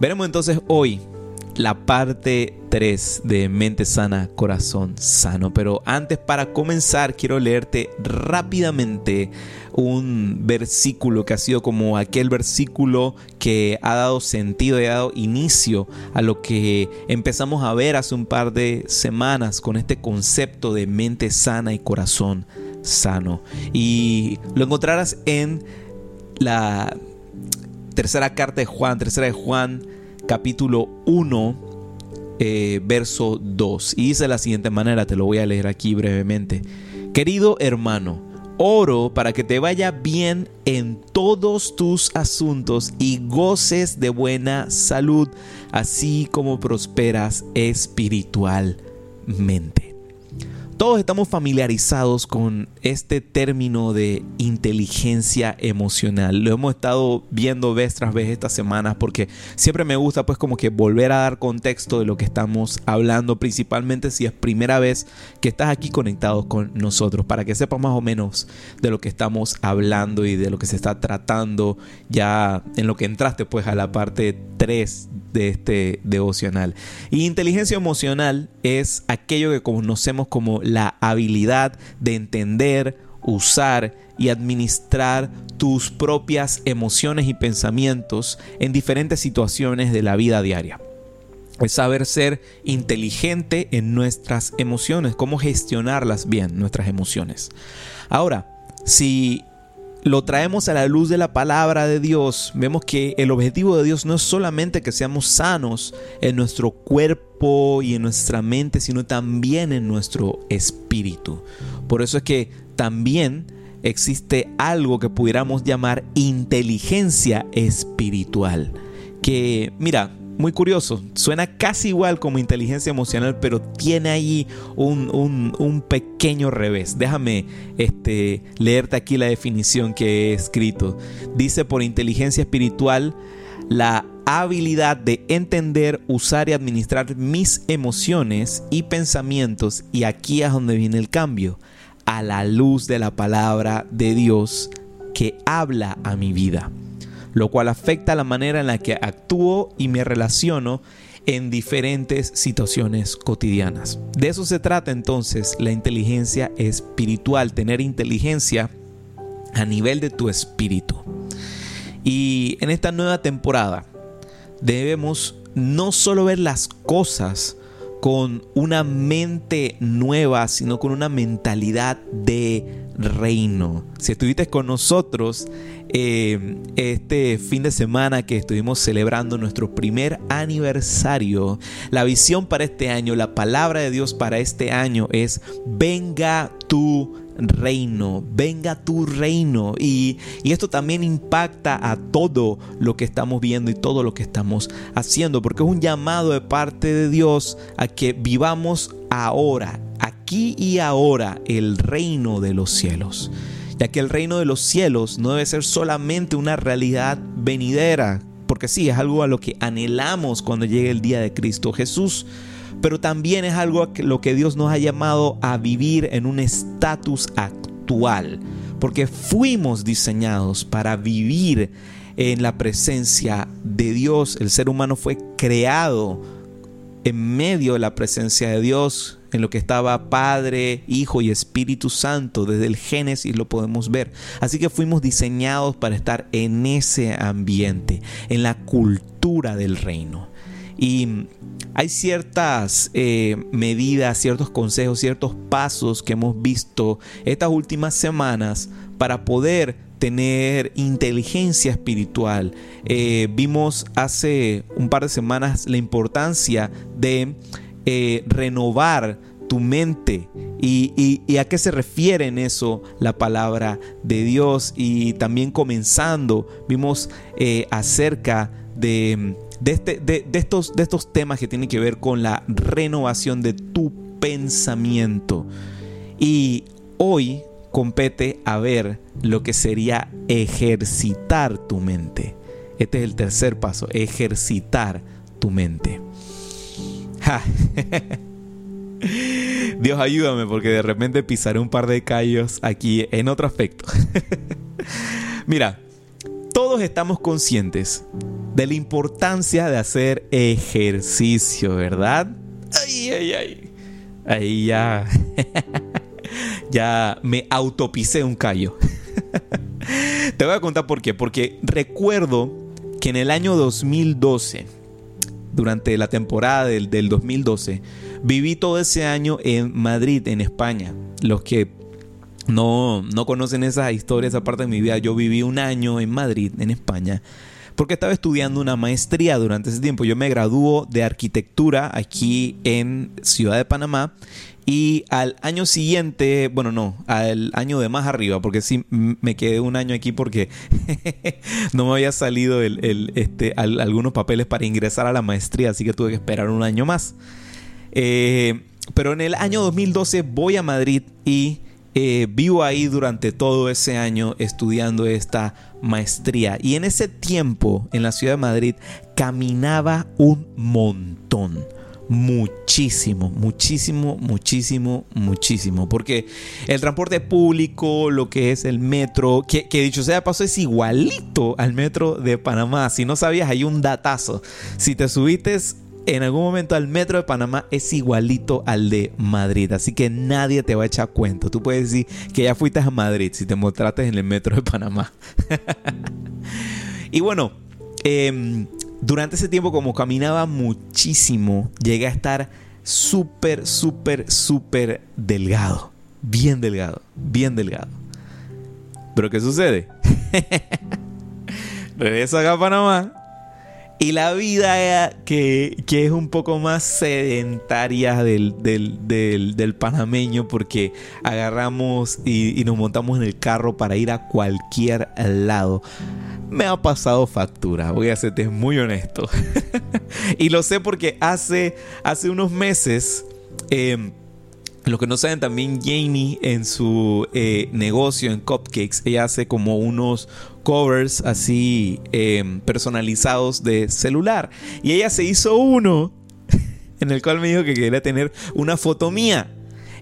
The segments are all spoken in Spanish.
Veremos entonces hoy la parte 3 de Mente Sana, Corazón Sano. Pero antes para comenzar quiero leerte rápidamente un versículo que ha sido como aquel versículo que ha dado sentido y ha dado inicio a lo que empezamos a ver hace un par de semanas con este concepto de mente sana y corazón sano. Y lo encontrarás en la tercera carta de Juan, tercera de Juan, capítulo 1, eh, verso 2. Y dice de la siguiente manera, te lo voy a leer aquí brevemente. Querido hermano, oro para que te vaya bien en todos tus asuntos y goces de buena salud, así como prosperas espiritualmente. Todos estamos familiarizados con este término de inteligencia emocional. Lo hemos estado viendo vez tras vez estas semanas porque siempre me gusta pues como que volver a dar contexto de lo que estamos hablando, principalmente si es primera vez que estás aquí conectado con nosotros, para que sepas más o menos de lo que estamos hablando y de lo que se está tratando ya en lo que entraste pues a la parte 3 de este devocional. Y inteligencia emocional es aquello que conocemos como la habilidad de entender, usar y administrar tus propias emociones y pensamientos en diferentes situaciones de la vida diaria. Es saber ser inteligente en nuestras emociones, cómo gestionarlas bien, nuestras emociones. Ahora, si lo traemos a la luz de la palabra de Dios, vemos que el objetivo de Dios no es solamente que seamos sanos en nuestro cuerpo y en nuestra mente, sino también en nuestro espíritu. Por eso es que también existe algo que pudiéramos llamar inteligencia espiritual. Que, mira, muy curioso. Suena casi igual como inteligencia emocional, pero tiene ahí un, pequeño revés. Déjame este, leerte aquí la definición que he escrito. Dice por inteligencia espiritual la habilidad de entender, usar y administrar mis emociones y pensamientos. Y aquí es donde viene el cambio. A la luz de la palabra de Dios que habla a mi vida lo cual afecta la manera en la que actúo y me relaciono en diferentes situaciones cotidianas. De eso se trata entonces la inteligencia espiritual, tener inteligencia a nivel de tu espíritu. Y en esta nueva temporada debemos no solo ver las cosas con una mente nueva, sino con una mentalidad de reino. Si estuviste con nosotros eh, este fin de semana que estuvimos celebrando nuestro primer aniversario, la visión para este año, la palabra de Dios para este año es venga tu reino, venga tu reino. Y, y, esto también impacta a todo lo que estamos viendo y todo lo que estamos haciendo, porque es un llamado de parte de Dios a que vivamos ahora, aquí y ahora, el reino de los cielos ya que el reino de los cielos no debe ser solamente una realidad venidera, porque sí, es algo a lo que anhelamos cuando llegue el día de Cristo Jesús, pero también es algo a lo que Dios nos ha llamado a vivir en un estatus actual, porque fuimos diseñados para vivir en la presencia de Dios. El ser humano fue creado en medio de la presencia de Dios, en lo que estaba Padre, Hijo y Espíritu Santo. Desde el Génesis lo podemos ver. Así que fuimos diseñados para estar en ese ambiente, en la cultura del reino. Y hay ciertas eh, medidas, ciertos consejos, ciertos pasos que hemos visto estas últimas semanas para poder tener inteligencia espiritual. Eh, vimos hace un par de semanas la importancia de eh, renovar tu mente. Y, a qué se refiere en eso la palabra de Dios? Y también comenzando, vimos eh, acerca de, este, de, estos, de estos temas que tienen que ver con la renovación de tu pensamiento. Y hoy compete a ver lo que sería ejercitar tu mente. Este es el tercer paso, ejercitar tu mente. Dios ayúdame porque de repente pisaré un par de callos aquí en otro aspecto. Mira, todos estamos conscientes de la importancia de hacer ejercicio, ¿verdad? Ay, ay, ay. Ahí ya. ya me autopisé un callo. Te voy a contar por qué. Porque recuerdo que en el año 2012, durante la temporada del, del 2012, viví todo ese año en Madrid, en España. Los que no, no conocen esa historia, esa parte de mi vida, yo viví un año en Madrid, en España, porque estaba estudiando una maestría durante ese tiempo. Yo me graduó de arquitectura aquí en Ciudad de Panamá y al año siguiente, bueno, no, al año de más arriba, porque sí me quedé un año aquí porque no me había salido este, algunos papeles para ingresar a la maestría, así que tuve que esperar un año más. Eh, pero en el año 2012 voy a Madrid y eh, vivo ahí durante todo ese año estudiando esta maestría. Y en ese tiempo, en la ciudad de Madrid, caminaba un montón muchísimo, muchísimo, muchísimo, muchísimo. Porque el transporte público, lo que es el metro, que, dicho sea de paso es igualito al metro de Panamá. Si no sabías, hay un datazo. Si te subiste en algún momento al metro de Panamá, es igualito al de Madrid. Así que nadie te va a echar cuento. Tú puedes decir que ya fuiste a Madrid si te mostraste en el metro de Panamá. y bueno, eh, durante ese tiempo, como caminaba muchísimo, llegué a estar súper, súper, súper delgado. Bien delgado, bien delgado. Pero ¿qué sucede? Regreso acá a Panamá y la vida que, es un poco más sedentaria del, del, panameño porque agarramos y, nos montamos en el carro para ir a cualquier lado. Me ha pasado factura, voy a serte muy honesto. y lo sé porque hace, hace unos meses... Eh, lo que no saben también, Jamie en su eh, negocio en Cupcakes, ella hace como unos covers así em, personalizados de celular. Y ella se hizo uno en el cual me dijo que quería tener una foto mía.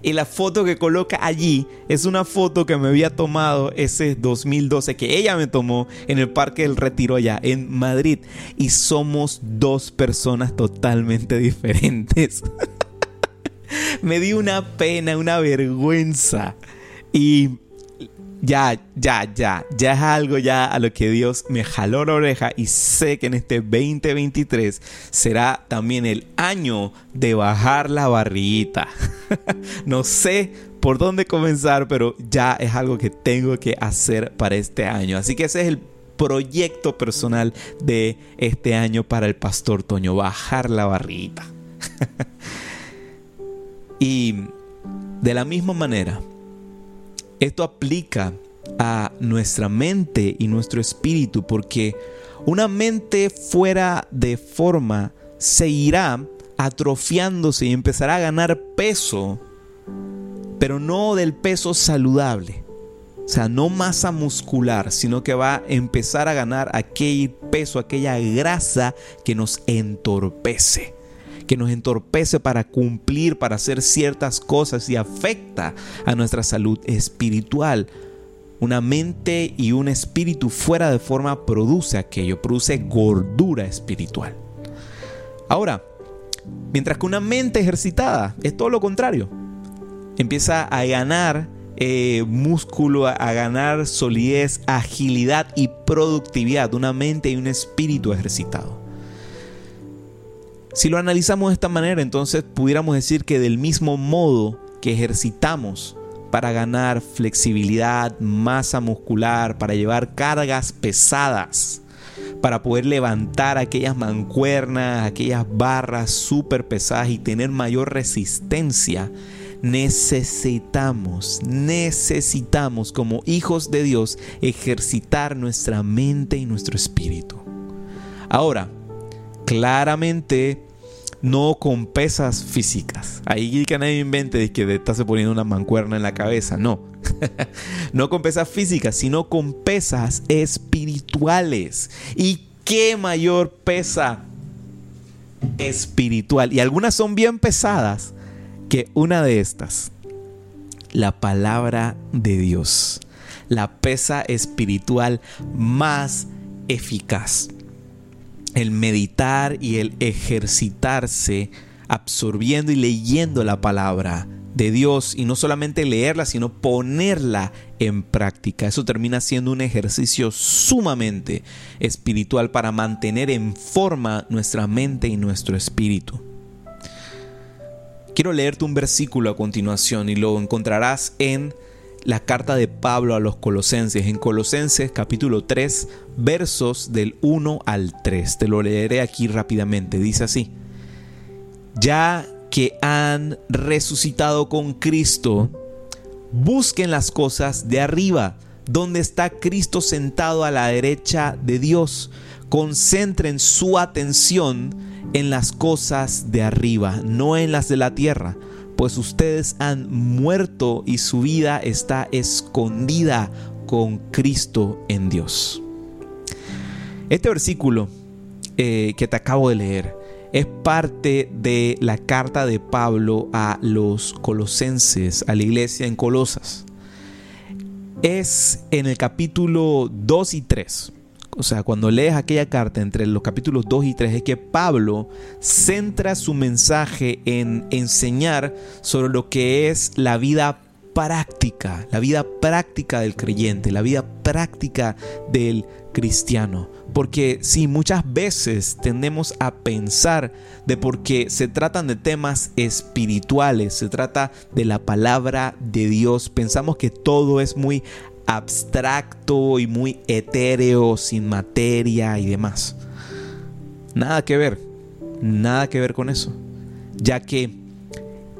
Y la foto que coloca allí es una foto que me había tomado ese 2012, que ella me tomó en el Parque del Retiro allá en Madrid. Y somos dos personas totalmente diferentes. me dio una pena, una vergüenza. Y ya, ya, ya, ya es algo ya a lo que Dios me jaló la oreja y sé que en este 2023 será también el año de bajar la barrita. no sé por dónde comenzar, pero ya es algo que tengo que hacer para este año. Así que ese es el proyecto personal de este año para el pastor Toño, bajar la barrita. Y de la misma manera, esto aplica a nuestra mente y nuestro espíritu porque una mente fuera de forma se irá atrofiándose y empezará a ganar peso, pero no del peso saludable. O sea, no masa muscular, sino que va a empezar a ganar aquel peso, aquella grasa que nos entorpece que nos entorpece para cumplir, para hacer ciertas cosas y afecta a nuestra salud espiritual. Una mente y un espíritu fuera de forma produce aquello, produce gordura espiritual. Ahora, mientras que una mente ejercitada es todo lo contrario. Empieza a ganar eh, músculo, a ganar solidez, agilidad y productividad. Una mente y un espíritu ejercitado. Si lo analizamos de esta manera, entonces pudiéramos decir que del mismo modo que ejercitamos para ganar flexibilidad, masa muscular, para llevar cargas pesadas, para poder levantar aquellas mancuernas, aquellas barras súper pesadas y tener mayor resistencia, necesitamos, necesitamos como hijos de Dios ejercitar nuestra mente y nuestro espíritu. Ahora, claramente no con pesas físicas. Ahí que nadie invente que estás poniendo una mancuerna en la cabeza. No. no con pesas físicas, sino con pesas espirituales. ¿Y qué mayor pesa espiritual? Y algunas son bien pesadas que una de estas. La palabra de Dios. La pesa espiritual más eficaz. El meditar y el ejercitarse absorbiendo y leyendo la palabra de Dios y no solamente leerla, sino ponerla en práctica. Eso termina siendo un ejercicio sumamente espiritual para mantener en forma nuestra mente y nuestro espíritu. Quiero leerte un versículo a continuación y lo encontrarás en la carta de Pablo a los Colosenses, en Colosenses capítulo 3, versos del 1 al 3. Te lo leeré aquí rápidamente. Dice así, ya que han resucitado con Cristo, busquen las cosas de arriba, donde está Cristo sentado a la derecha de Dios. Concentren su atención en las cosas de arriba, no en las de la tierra, pues ustedes han muerto y su vida está escondida con Cristo en Dios. Este versículo eh, que te acabo de leer es parte de la carta de Pablo a los colosenses, a la iglesia en Colosas. Es en el capítulo 2 y 3. O sea, cuando lees aquella carta entre los capítulos 2 y 3 es que Pablo centra su mensaje en enseñar sobre lo que es la vida práctica, la vida práctica del creyente, la vida práctica del cristiano. Porque sí, muchas veces tendemos a pensar de porque se tratan de temas espirituales, se trata de la palabra de Dios, pensamos que todo es muy abstracto y muy etéreo, sin materia y demás. Nada que ver, nada que ver con eso, ya que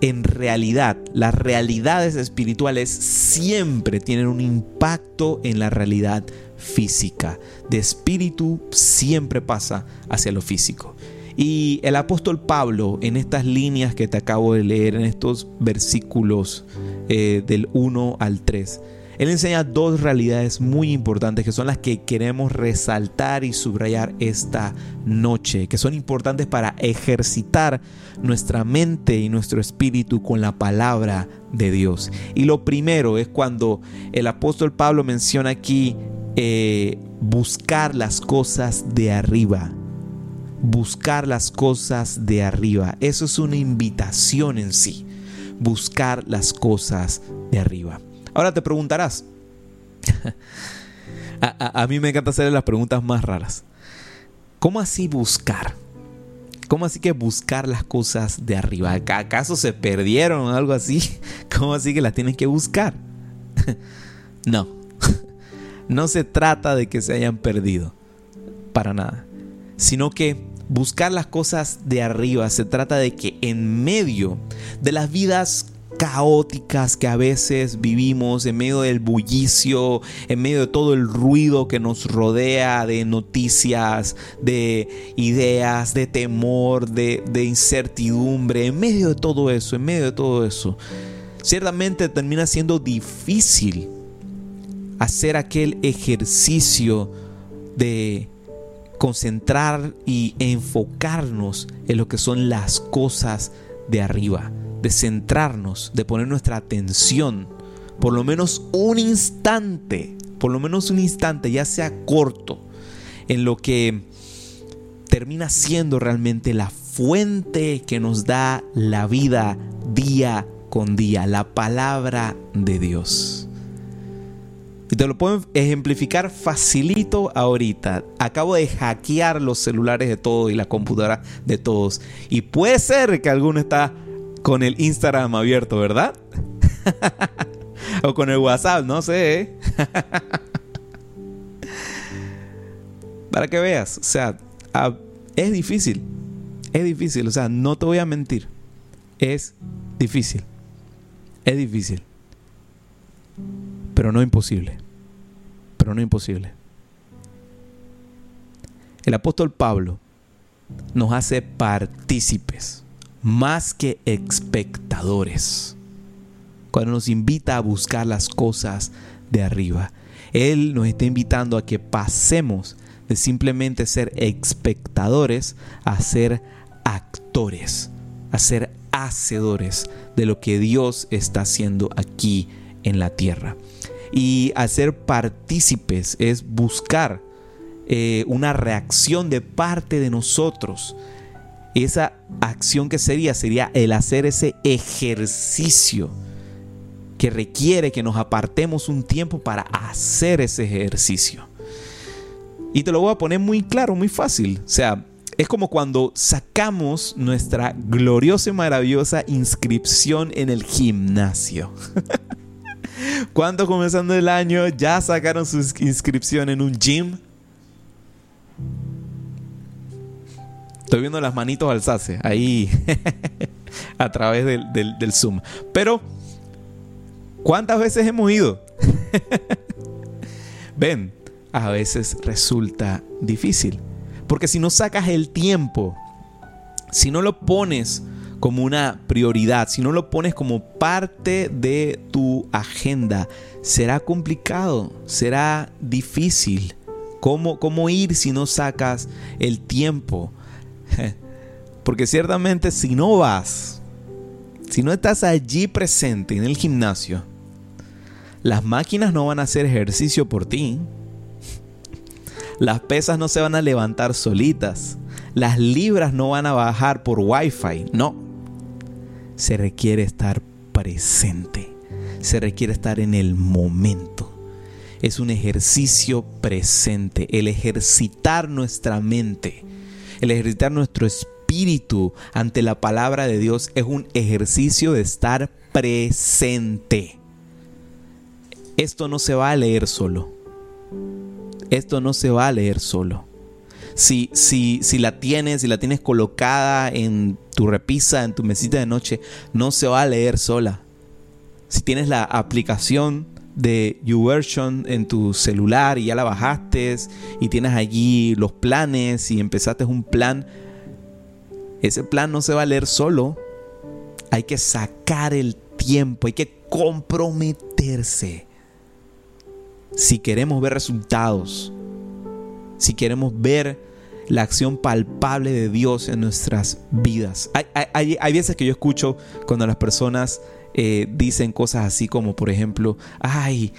en realidad las realidades espirituales siempre tienen un impacto en la realidad física. De espíritu siempre pasa hacia lo físico. Y el apóstol Pablo, en estas líneas que te acabo de leer, en estos versículos eh, del 1 al 3, él enseña dos realidades muy importantes que son las que queremos resaltar y subrayar esta noche, que son importantes para ejercitar nuestra mente y nuestro espíritu con la palabra de Dios. Y lo primero es cuando el apóstol Pablo menciona aquí eh, buscar las cosas de arriba. Buscar las cosas de arriba. Eso es una invitación en sí. Buscar las cosas de arriba. Ahora te preguntarás. a, mí me encanta hacer las preguntas más raras. ¿Cómo así buscar? ¿Cómo así que buscar las cosas de arriba? ¿Acaso se perdieron o algo así? ¿Cómo así que las tienen que buscar? no. no se trata de que se hayan perdido. Para nada. Sino que buscar las cosas de arriba se trata de que en medio de las vidas caóticas que a veces vivimos en medio del bullicio, en medio de todo el ruido que nos rodea de noticias, de ideas, de temor, de, incertidumbre, en medio de todo eso, en medio de todo eso, ciertamente termina siendo difícil hacer aquel ejercicio de concentrar y enfocarnos en lo que son las cosas de arriba de centrarnos, de poner nuestra atención, por lo menos un instante, por lo menos un instante, ya sea corto, en lo que termina siendo realmente la fuente que nos da la vida día con día, la palabra de Dios. Y te lo puedo ejemplificar facilito ahorita. Acabo de hackear los celulares de todos y la computadora de todos. Y puede ser que alguno está con el Instagram abierto, ¿verdad? o con el WhatsApp, no sé. ¿eh? Para que veas, o sea, es difícil. Es difícil, o sea, no te voy a mentir. Es difícil. Es difícil. Pero no imposible. Pero no imposible. El apóstol Pablo nos hace partícipes más que espectadores. Cuando nos invita a buscar las cosas de arriba. Él nos está invitando a que pasemos de simplemente ser espectadores a ser actores, a ser hacedores de lo que Dios está haciendo aquí en la tierra. Y hacer partícipes es buscar eh, una reacción de parte de nosotros. Esa acción que sería sería el hacer ese ejercicio que requiere que nos apartemos un tiempo para hacer ese ejercicio. Y te lo voy a poner muy claro, muy fácil. O sea, es como cuando sacamos nuestra gloriosa y maravillosa inscripción en el gimnasio. ¿Cuántos comenzando el año ya sacaron su inscripción en un gym? Estoy viendo las manitos alzace ahí a través del, del Zoom. Pero, ¿cuántas veces hemos ido? Ven, a veces resulta difícil. Porque si no sacas el tiempo, si no lo pones como una prioridad, si no lo pones como parte de tu agenda, será complicado, será difícil. ¿Cómo, cómo ir si no sacas el tiempo? Porque ciertamente si no vas, si no estás allí presente en el gimnasio, las máquinas no van a hacer ejercicio por ti. Las pesas no se van a levantar solitas. Las libras no van a bajar por wifi. No. Se requiere estar presente. Se requiere estar en el momento. Es un ejercicio presente. El ejercitar nuestra mente. El ejercitar nuestro espíritu ante la palabra de Dios es un ejercicio de estar presente. Esto no se va a leer solo esto no se va a leer solo. Si, si, si la tienes, si la tienes colocada en tu repisa, en tu mesita de noche, no se va a leer sola. Si tienes la aplicación de YouVersion en tu celular y ya la bajaste y tienes allí los planes y empezaste un plan, ese plan no se va a leer solo. Hay que sacar el tiempo, hay que comprometerse si queremos ver resultados, si queremos ver la acción palpable de Dios en nuestras vidas. Hay, veces que yo escucho cuando las personas eh, dicen cosas así como, por ejemplo, ay,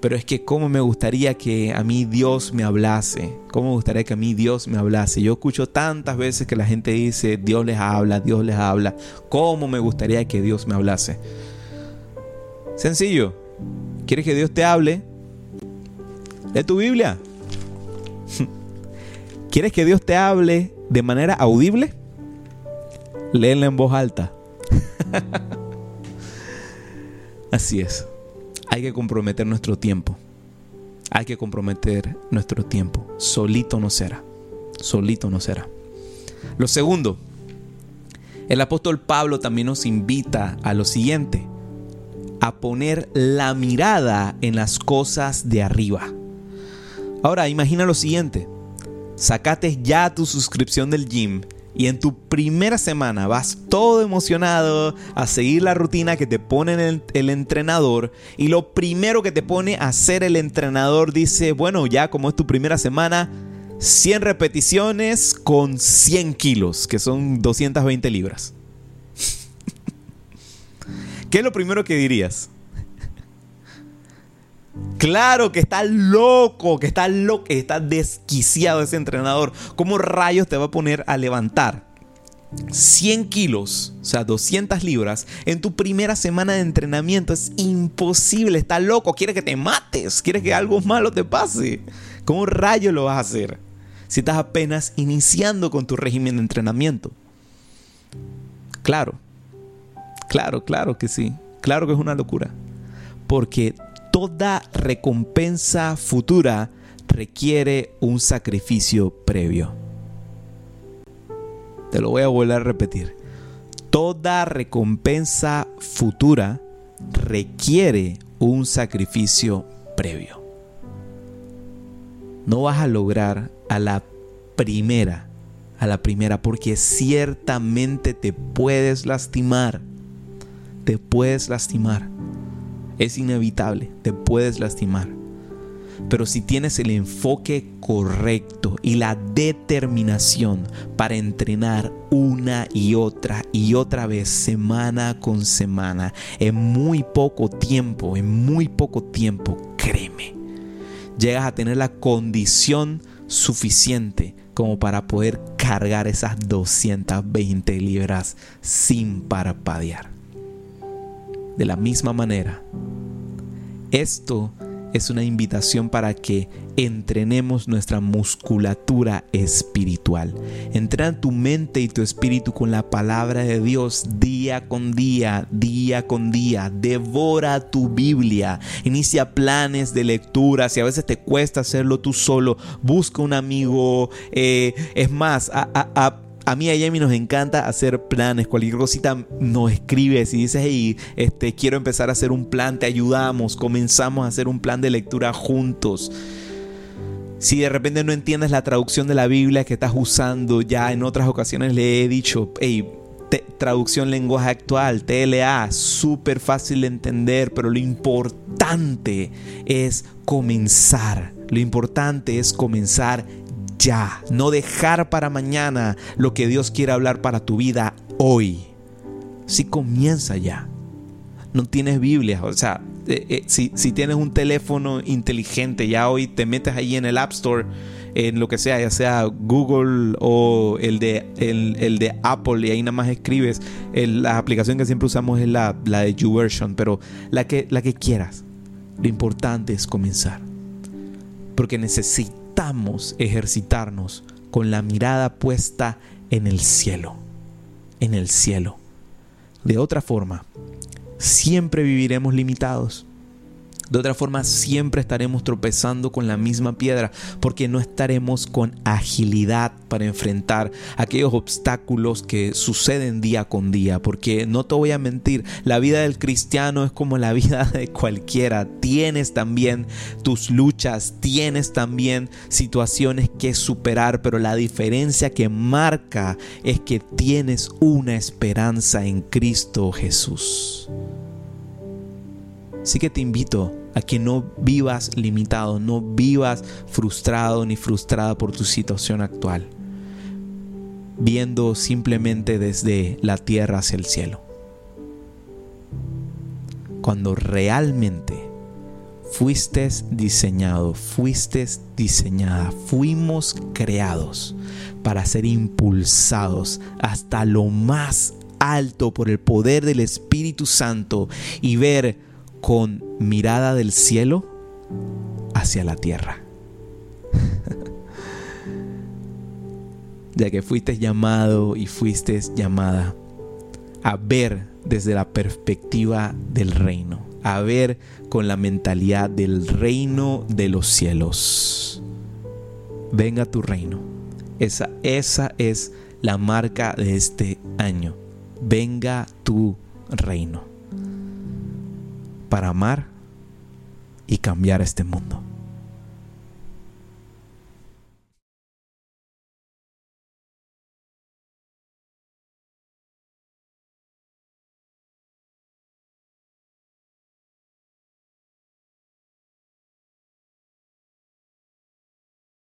pero es que cómo me gustaría que a mí Dios me hablase, cómo me gustaría que a mí Dios me hablase. Yo escucho tantas veces que la gente dice, Dios les habla, Dios les habla, cómo me gustaría que Dios me hablase. Sencillo, ¿quieres que Dios te hable? Lee tu Biblia. ¿Quieres que Dios te hable de manera audible? Léela en voz alta. Así es. Hay que comprometer nuestro tiempo. Hay que comprometer nuestro tiempo. Solito no será. Solito no será. Lo segundo, el apóstol Pablo también nos invita a lo siguiente, a poner la mirada en las cosas de arriba. Ahora imagina lo siguiente, sacate ya tu suscripción del gym y en tu primera semana vas todo emocionado a seguir la rutina que te pone el, entrenador y lo primero que te pone a hacer el entrenador dice, bueno, ya como es tu primera semana, 100 repeticiones con 100 kilos, que son 220 libras. ¿Qué es lo primero que dirías? Claro que está loco, que está loco, que está desquiciado ese entrenador. ¿Cómo rayos te va a poner a levantar 100 kilos, o sea, 200 libras, en tu primera semana de entrenamiento? Es imposible, está loco, quiere que te mates, quiere que algo malo te pase. ¿Cómo rayos lo vas a hacer si estás apenas iniciando con tu régimen de entrenamiento? Claro, claro, claro que sí, claro que es una locura. Porque toda recompensa futura requiere un sacrificio previo. Te lo voy a volver a repetir. Toda recompensa futura requiere un sacrificio previo. No vas a lograr a la primera, a la primera, porque ciertamente te puedes lastimar. Te puedes lastimar. Es inevitable, te puedes lastimar. Pero si tienes el enfoque correcto y la determinación para entrenar una y otra y otra vez, semana con semana, en muy poco tiempo, en muy poco tiempo, créeme, llegas a tener la condición suficiente como para poder cargar esas 220 libras sin parpadear. De la misma manera, esto es una invitación para que entrenemos nuestra musculatura espiritual. Entrena tu mente y tu espíritu con la palabra de Dios día con día, día con día. Devora tu Biblia. Inicia planes de lectura. Si a veces te cuesta hacerlo tú solo, busca un amigo. Eh, es más, a, a a mí a Jamie nos encanta hacer planes. Cualquier cosita nos escribes y dices, hey, este, quiero empezar a hacer un plan, te ayudamos. Comenzamos a hacer un plan de lectura juntos. Si de repente no entiendes la traducción de la Biblia que estás usando, ya en otras ocasiones le he dicho, hey, traducción lenguaje actual, TLA, súper fácil de entender, pero lo importante es comenzar. Lo importante es comenzar ya, no dejar para mañana lo que Dios quiere hablar para tu vida hoy. Si comienza ya. No tienes Biblia, o sea, eh, eh, si, tienes un teléfono inteligente, ya hoy te metes ahí en el App Store, en lo que sea, ya sea Google o el de, el, de Apple, y ahí nada más escribes. la aplicación que siempre usamos es la, la de YouVersion, pero la que, la que quieras. Lo importante es comenzar. Porque necesitas necesitamos ejercitarnos con la mirada puesta en el cielo, en el cielo. De otra forma, siempre viviremos limitados. De otra forma, siempre estaremos tropezando con la misma piedra porque no estaremos con agilidad para enfrentar aquellos obstáculos que suceden día con día. Porque no te voy a mentir, la vida del cristiano es como la vida de cualquiera. Tienes también tus luchas, tienes también situaciones que superar, pero la diferencia que marca es que tienes una esperanza en Cristo Jesús. Así que te invito a que no vivas limitado, no vivas frustrado ni frustrada por tu situación actual, viendo simplemente desde la tierra hacia el cielo. Cuando realmente fuiste diseñado, fuiste diseñada, fuimos creados para ser impulsados hasta lo más alto por el poder del Espíritu Santo y ver con mirada del cielo hacia la tierra. ya que fuiste llamado y fuiste llamada a ver desde la perspectiva del reino, a ver con la mentalidad del reino de los cielos. Venga tu reino. Esa, esa es la marca de este año. Venga tu reino para amar y cambiar este mundo.